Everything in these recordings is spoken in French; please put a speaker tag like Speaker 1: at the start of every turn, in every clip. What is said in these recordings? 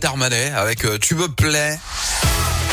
Speaker 1: Juliette Armanet avec euh, Tu me plais.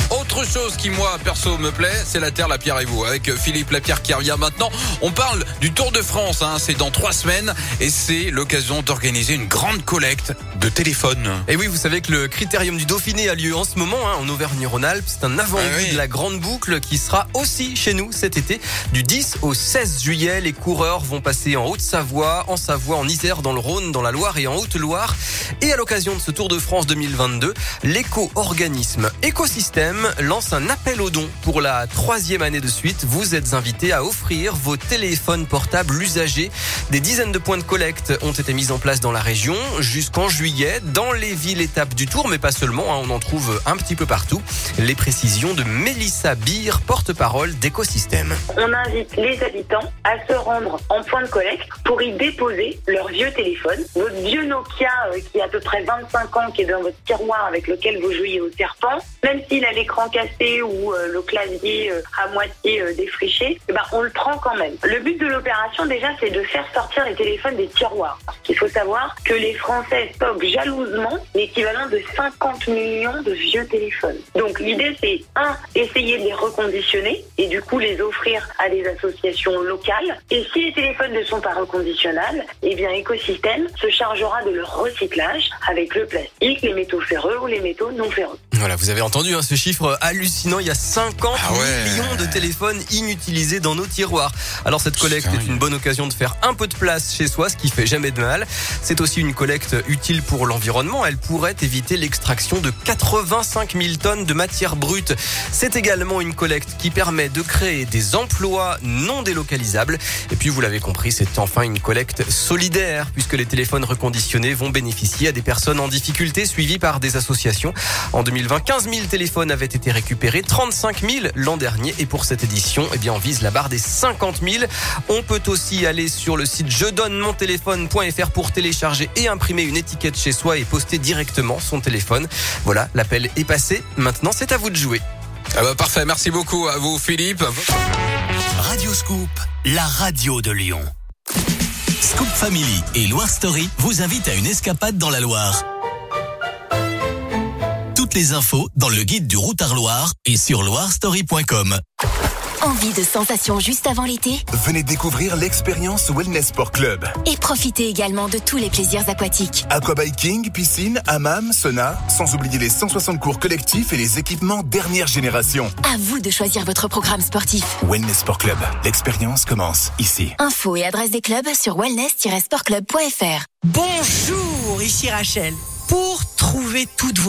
Speaker 1: Autre chose qui moi perso me plaît, c'est la terre, la pierre et vous. Avec Philippe Lapierre qui revient maintenant. On parle du Tour de France. Hein. C'est dans trois semaines et c'est l'occasion d'organiser une grande collecte de téléphones.
Speaker 2: Et oui, vous savez que le Critérium du Dauphiné a lieu en ce moment hein, en Auvergne-Rhône-Alpes. C'est un avant-goût
Speaker 1: Ah oui.
Speaker 2: de la grande boucle qui sera aussi chez nous cet été. Du 10 au 16 juillet, les coureurs vont passer en Haute-Savoie, en Savoie, en Isère, dans le Rhône, dans la Loire et en Haute-Loire. Et à l'occasion de ce Tour de France 2022, l'éco-organisme Écosystème lance un appel aux dons pour la troisième année de suite. Vous êtes invités à offrir vos téléphones portables usagés. Des dizaines de points de collecte ont été mis en place dans la région jusqu'en juillet, dans les villes étapes du Tour, mais pas seulement. hein, on en trouve un petit peu partout. Les précisions de Mélissa Beer, porte-parole d'Écosystème.
Speaker 3: On invite les habitants à se rendre en point de collecte pour y déposer leur vieux téléphone. Votre vieux Nokia euh, qui a à peu près 25 ans, qui est dans votre tiroir avec lequel vous jouiez au serpent, même s'il a l'écran cassé ou euh, le clavier euh, à moitié euh, défriché, eh ben, on le prend quand même. Le but de l'opération déjà, c'est de faire sortir les téléphones des tiroirs. Il faut savoir que les Français stockent jalousement l'équivalent de 50 millions de vieux téléphones. Donc l'idée, c'est un, essayer de les reconditionner et du coup les offrir à des associations locales. Et si les téléphones ne sont pas reconditionnables, eh bien Écosystème se chargera de leur recyclage avec le plastique, les métaux ferreux ou les métaux non ferreux.
Speaker 2: Voilà, vous avez entendu hein, ce chiffre hallucinant. Il y a 50
Speaker 1: Ah ouais.
Speaker 2: millions de téléphones inutilisés dans nos tiroirs. Alors cette collecte
Speaker 1: Putain,
Speaker 2: est une bonne occasion de faire un peu de place chez soi, ce qui fait jamais de mal. C'est aussi une collecte utile pour l'environnement. Elle pourrait éviter l'extraction de 85 000 tonnes de matière brute. C'est également une collecte qui permet de créer des emplois non délocalisables. Et puis vous l'avez compris, c'est enfin une collecte solidaire puisque les téléphones reconditionnés vont bénéficier à des personnes en difficulté suivies par des associations. En 2020, 15 000 téléphones avaient été récupérés, 35 000 l'an dernier. Et pour cette édition, eh bien, on vise la barre des 50 000. On peut aussi aller sur le site je donne mon téléphone.fr pour télécharger et imprimer une étiquette chez soi et poster directement son téléphone. Voilà, l'appel est passé. Maintenant, c'est à vous de jouer.
Speaker 1: Ah bah parfait, merci beaucoup à vous Philippe.
Speaker 4: Radio Scoop, la radio de Lyon. Scoop Family et Loire Story vous invitent à une escapade dans la Loire. Toutes les infos dans le guide du routard Loire et sur loirestory.com.
Speaker 5: Envie de sensations juste avant l'été?
Speaker 6: Venez découvrir l'expérience Wellness Sport Club.
Speaker 5: Et profitez également de tous les plaisirs aquatiques.
Speaker 6: Aquabiking, piscine, hammam, sauna, sans oublier les 160 cours collectifs et les équipements dernière génération.
Speaker 5: À vous de choisir votre programme sportif.
Speaker 6: Wellness Sport Club, l'expérience commence ici.
Speaker 5: Infos et adresse des clubs sur wellness-sportclub.fr.
Speaker 7: Bonjour, ici Rachel. Pour trouver toutes vos